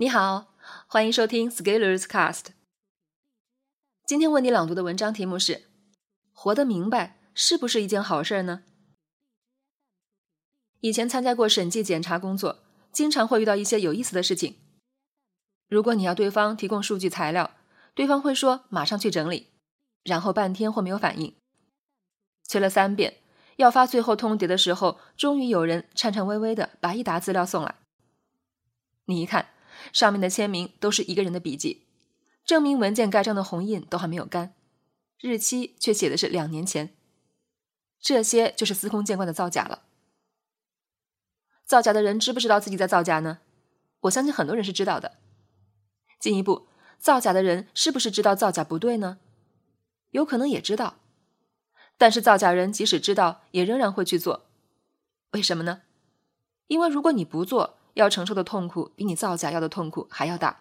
你好，欢迎收听 Scalers Cast。今天为你朗读的文章题目是：活得明白是不是一件好事呢？以前参加过审计检查工作，经常会遇到一些有意思的事情。如果你要对方提供数据材料，对方会说马上去整理，然后半天或没有反应。催了三遍，要发最后通牒的时候，终于有人颤颤巍巍的把一沓资料送来。你一看。上面的签名都是一个人的笔记，证明文件盖章的红印都还没有干，日期却写的是两年前。这些就是司空见惯的造假了。造假的人知不知道自己在造假呢？我相信很多人是知道的。进一步，造假的人是不是知道造假不对呢？有可能也知道，但是造假人即使知道，也仍然会去做。为什么呢？因为如果你不做，要承受的痛苦比你造假要的痛苦还要大。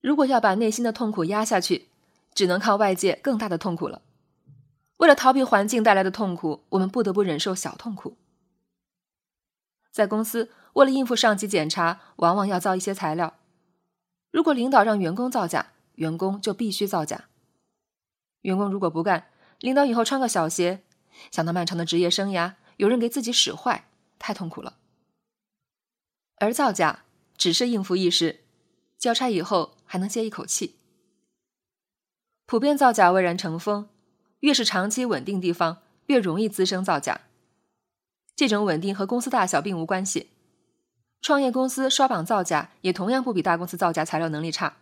如果要把内心的痛苦压下去，只能靠外界更大的痛苦了。为了逃避环境带来的痛苦，我们不得不忍受小痛苦。在公司，为了应付上级检查，往往要造一些材料。如果领导让员工造假，员工就必须造假。员工如果不干，领导以后穿个小鞋。想到漫长的职业生涯，有人给自己使坏。太痛苦了，而造假只是应付一时，交差以后还能歇一口气。普遍造假蔚然成风，越是长期稳定地方，越容易滋生造假。这种稳定和公司大小并无关系，创业公司刷榜造假也同样不比大公司造假材料能力差。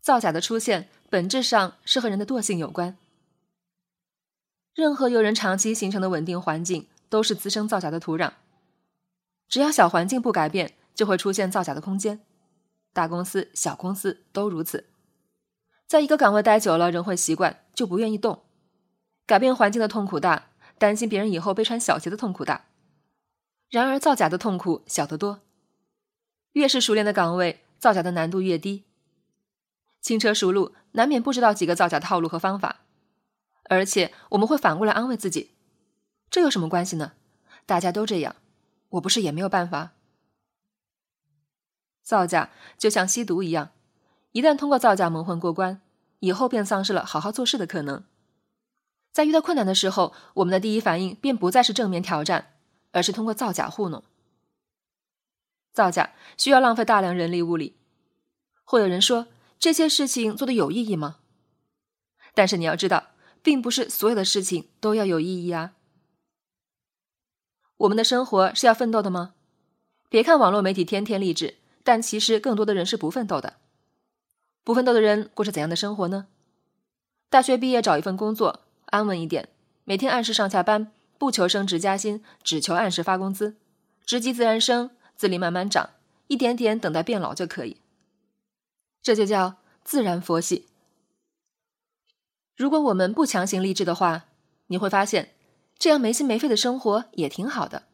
造假的出现本质上是和人的惰性有关。任何由人长期形成的稳定环境。都是滋生造假的土壤，只要小环境不改变，就会出现造假的空间。大公司、小公司都如此，在一个岗位待久了，人会习惯，就不愿意动。改变环境的痛苦大，担心别人以后被穿小鞋的痛苦大。然而，造假的痛苦小得多。越是熟练的岗位，造假的难度越低。轻车熟路，难免不知道几个造假套路和方法，而且我们会反过来安慰自己。这有什么关系呢？大家都这样，我不是也没有办法。造假就像吸毒一样，一旦通过造假蒙混过关，以后便丧失了好好做事的可能。在遇到困难的时候，我们的第一反应便不再是正面挑战，而是通过造假糊弄。造假需要浪费大量人力物力，会有人说这些事情做的有意义吗？但是你要知道，并不是所有的事情都要有意义啊。我们的生活是要奋斗的吗？别看网络媒体天天励志，但其实更多的人是不奋斗的。不奋斗的人过着怎样的生活呢？大学毕业找一份工作，安稳一点，每天按时上下班，不求升职加薪，只求按时发工资，职级自然升，资历慢慢涨，一点点等待变老就可以。这就叫自然佛系。如果我们不强行励志的话，你会发现。这样没心没肺的生活也挺好的，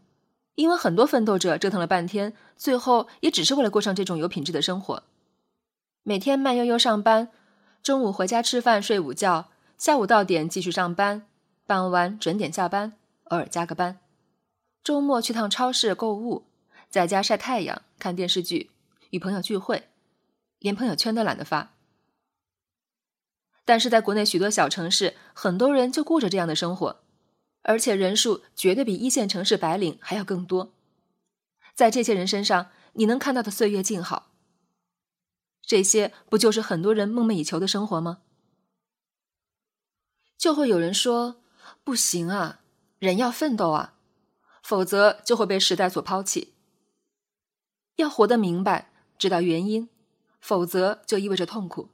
因为很多奋斗者折腾了半天，最后也只是为了过上这种有品质的生活。每天慢悠悠上班，中午回家吃饭睡午觉，下午到点继续上班，傍晚准点下班，偶尔加个班，周末去趟超市购物，在家晒太阳看电视剧，与朋友聚会，连朋友圈都懒得发。但是在国内许多小城市，很多人就过着这样的生活。而且人数绝对比一线城市白领还要更多，在这些人身上，你能看到的岁月静好。这些不就是很多人梦寐以求的生活吗？就会有人说：“不行啊，人要奋斗啊，否则就会被时代所抛弃。要活得明白，知道原因，否则就意味着痛苦。”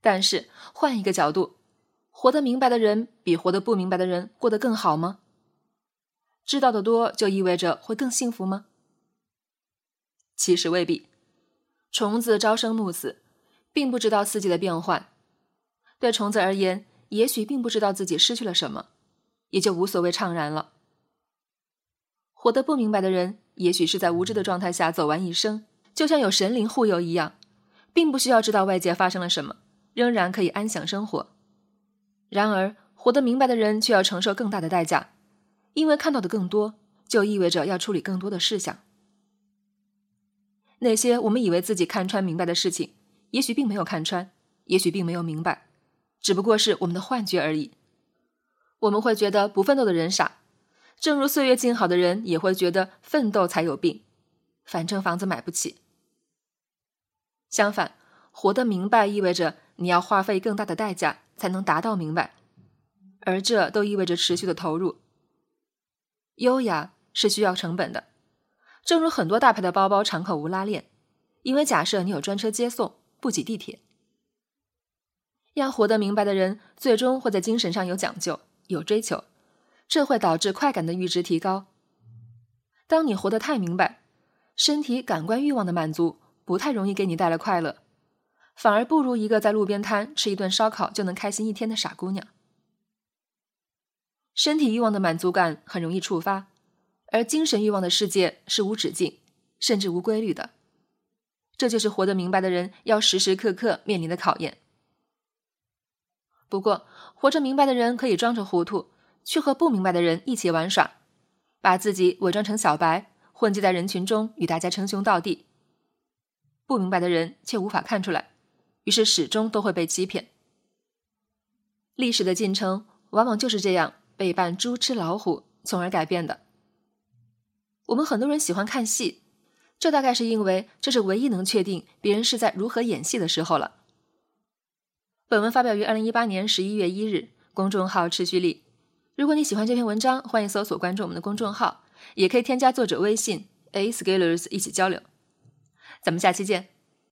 但是换一个角度。活得明白的人比活得不明白的人过得更好吗？知道的多就意味着会更幸福吗？其实未必。虫子朝生暮死，并不知道四季的变换。对虫子而言，也许并不知道自己失去了什么，也就无所谓怅然了。活得不明白的人，也许是在无知的状态下走完一生，就像有神灵护佑一样，并不需要知道外界发生了什么，仍然可以安享生活。然而，活得明白的人却要承受更大的代价，因为看到的更多，就意味着要处理更多的事项。那些我们以为自己看穿明白的事情，也许并没有看穿，也许并没有明白，只不过是我们的幻觉而已。我们会觉得不奋斗的人傻，正如岁月静好的人也会觉得奋斗才有病。反正房子买不起。相反，活得明白意味着你要花费更大的代价才能达到明白，而这都意味着持续的投入。优雅是需要成本的，正如很多大牌的包包敞口无拉链，因为假设你有专车接送，不挤地铁。要活得明白的人，最终会在精神上有讲究、有追求，这会导致快感的阈值提高。当你活得太明白，身体感官欲望的满足不太容易给你带来快乐，反而不如一个在路边摊吃一顿烧烤就能开心一天的傻姑娘。身体欲望的满足感很容易触发，而精神欲望的世界是无止境，甚至无规律的。这就是活得明白的人要时时刻刻面临的考验。不过，活着明白的人可以装着糊涂，去和不明白的人一起玩耍，把自己伪装成小白，混迹在人群中与大家称兄道弟。不明白的人却无法看出来，于是始终都会被欺骗。历史的进程往往就是这样。被扮猪吃老虎，从而改变的。我们很多人喜欢看戏，这大概是因为这是唯一能确定别人是在如何演戏的时候了。本文发表于二零一八年十一月一日，公众号持续力。如果你喜欢这篇文章，欢迎搜索关注我们的公众号，也可以添加作者微信 a scalers 一起交流。咱们下期见。